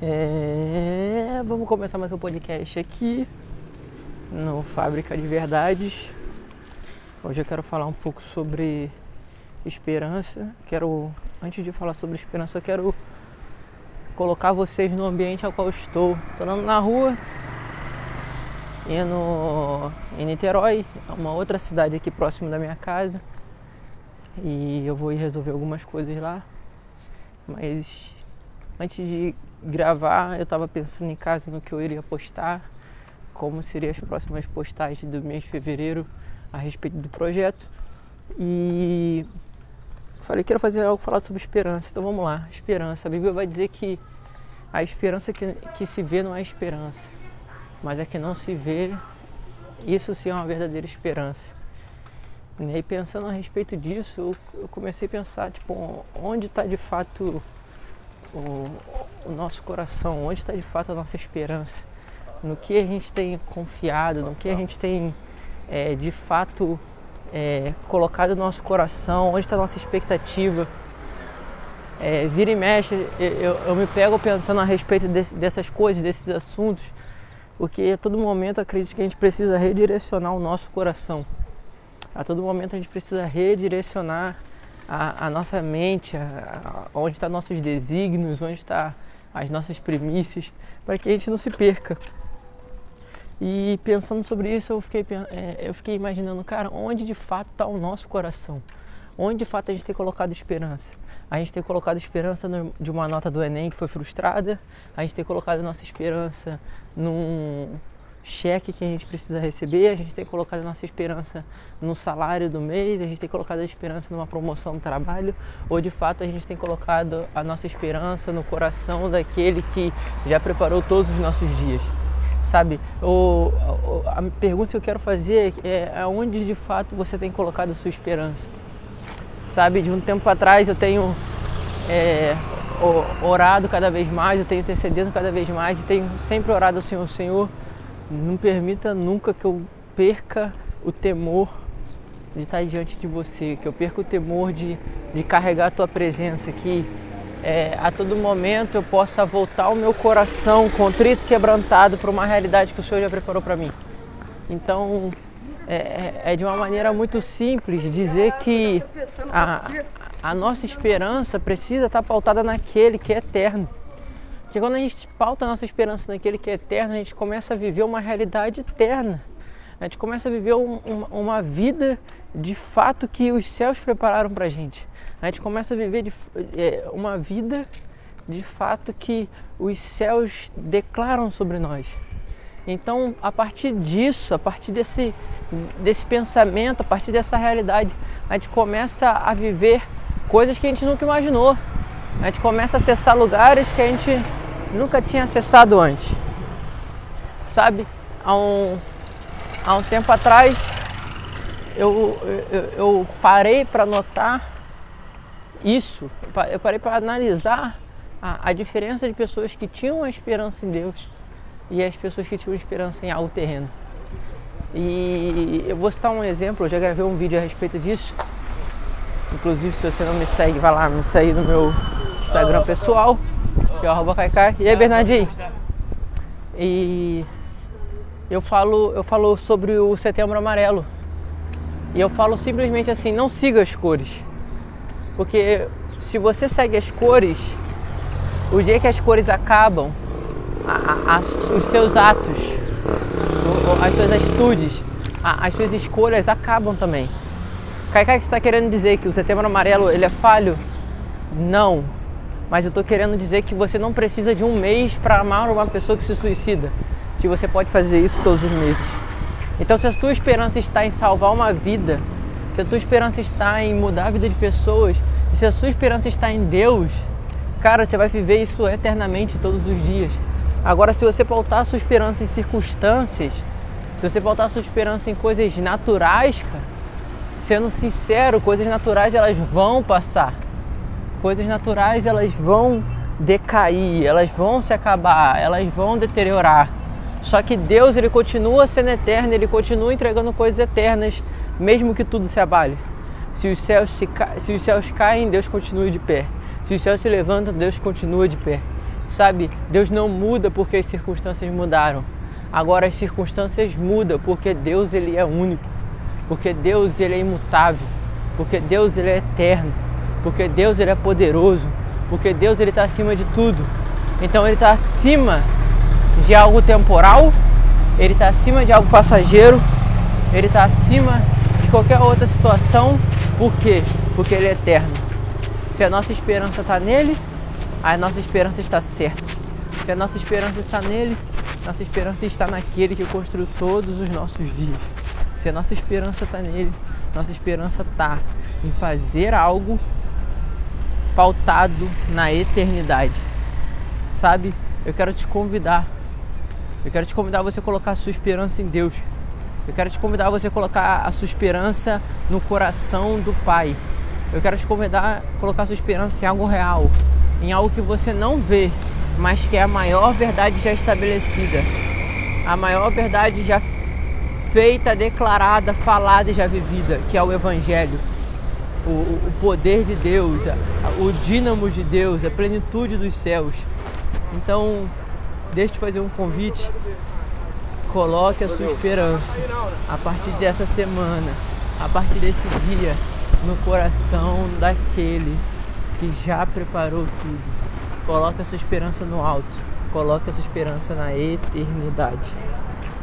É, vamos começar mais um podcast aqui no Fábrica de Verdades. Hoje eu quero falar um pouco sobre esperança. Quero, antes de falar sobre esperança, eu quero colocar vocês no ambiente ao qual estou. Estou andando na rua, indo em Niterói, uma outra cidade aqui próximo da minha casa. E eu vou ir resolver algumas coisas lá. Mas antes de gravar, eu estava pensando em casa no que eu iria postar, como seriam as próximas postagens do mês de fevereiro a respeito do projeto. E falei que quero fazer algo falado sobre esperança. Então vamos lá, esperança. A Bíblia vai dizer que a esperança que, que se vê não é esperança, mas é que não se vê, isso sim é uma verdadeira esperança. E aí pensando a respeito disso, eu comecei a pensar, tipo, onde está de fato o, o nosso coração, onde está de fato a nossa esperança, no que a gente tem confiado, no que a gente tem é, de fato é, colocado no nosso coração, onde está a nossa expectativa. É, vira e mexe, eu, eu, me pego pensando a respeito desse, dessas coisas, desses assuntos, porque a todo momento acredito que a gente precisa redirecionar o nosso coração. A todo momento a gente precisa redirecionar a, a nossa mente, a, a, onde estão nossos desígnios, onde estão as nossas premissas, para que a gente não se perca. E pensando sobre isso, eu fiquei, é, eu fiquei imaginando, cara, onde de fato está o nosso coração? Onde de fato a gente tem colocado esperança? A gente tem colocado esperança no, de uma nota do Enem que foi frustrada, a gente tem colocado nossa esperança num, cheque que a gente precisa receber, a gente tem colocado a nossa esperança no salário do mês, a gente tem colocado a esperança numa promoção no trabalho, ou de fato a gente tem colocado a nossa esperança no coração daquele que já preparou todos os nossos dias. Sabe, a pergunta que eu quero fazer é aonde de fato você tem colocado a sua esperança. Sabe, de um tempo atrás eu tenho é, orado cada vez mais, eu tenho intercedido cada vez mais e tenho sempre orado ao Senhor, Senhor, não permita nunca que eu perca o temor de estar diante de você, que eu perca o temor de, de carregar a tua presença, que é, a todo momento eu possa voltar o meu coração contrito, quebrantado para uma realidade que o Senhor já preparou para mim. Então, é, é, é, de uma maneira muito simples dizer que a, a nossa esperança precisa estar pautada naquele que é eterno. Porque quando a gente pauta a nossa esperança naquele que é eterno, a gente começa a viver uma realidade eterna. A gente começa a viver um, uma, uma vida de fato que os céus prepararam para a gente. A gente começa a viver de, é, uma vida de fato que os céus declaram sobre nós. Então, a partir disso, a partir desse, desse pensamento, a partir dessa realidade, a gente começa a viver coisas que a gente nunca imaginou. A gente começa a acessar lugares que a gente nunca tinha acessado antes. Sabe, há um, há um tempo atrás eu, eu, eu parei para notar isso, eu parei para analisar a, a, diferença de pessoas que tinham a esperança em Deus e as pessoas que tinham esperança em algo terreno. E eu vou citar um exemplo, eu já gravei um vídeo a respeito disso. Inclusive, se você não me segue, vai lá me segue no meu Instagram pessoal que é o arroba. E aí, Bernardinho? E eu falo, eu falo sobre o setembro amarelo. E eu falo simplesmente assim, não siga as cores. Porque se você segue as cores, o dia que as cores acabam, a, a, os seus atos, as suas atitudes, a, as suas escolhas acabam também. Caicai, você está querendo dizer que o setembro amarelo ele é falho? Não, mas eu estou querendo dizer que você não precisa de um mês para amar uma pessoa que se suicida, se você pode fazer isso todos os meses. Então, se a tua esperança está em salvar uma vida, se a tua esperança está em mudar a vida de pessoas, se a sua esperança está em Deus, cara, você vai viver isso eternamente todos os dias. Agora, se você pautar a sua esperança em circunstâncias, se você pautar a sua esperança em coisas naturais, cara, sendo sincero, coisas naturais elas vão passar coisas naturais elas vão decair, elas vão se acabar, elas vão deteriorar. Só que Deus ele continua sendo eterno, ele continua entregando coisas eternas, mesmo que tudo se abale. Se os céus, se, ca... se os céus caem, Deus continua de pé. Se os céus se levantam, Deus continua de pé. Sabe, Deus não muda porque as circunstâncias mudaram. Agora as circunstâncias mudam porque Deus ele é único, porque Deus ele é imutável, porque Deus ele é eterno, porque Deus ele é poderoso, porque Deus ele está acima de tudo. Então ele está acima de algo temporal, ele está acima de algo passageiro, ele está acima de qualquer outra situação. Por quê? Porque ele é eterno. Se a nossa esperança está nele, a nossa esperança está certa. Se a nossa esperança está nele, nossa esperança está naquele que construiu todos os nossos dias. Se a nossa esperança está nele, nossa esperança está em fazer algo pautado na eternidade. Sabe? Eu quero te convidar. Eu quero te convidar a você colocar a sua esperança em Deus. Eu quero te convidar a você colocar a sua esperança no coração do Pai. Eu quero te convidar a colocar a sua esperança em algo real, em algo que você não vê, mas que é a maior verdade já estabelecida, a maior verdade já feita, declarada, falada e já vivida, que é o Evangelho. O, o poder de Deus, o dínamo de Deus, a plenitude dos céus. Então, deixa eu te fazer um convite. Coloque a sua esperança a partir dessa semana, a partir desse dia, no coração daquele que já preparou tudo. Coloque a sua esperança no alto. Coloque a sua esperança na eternidade.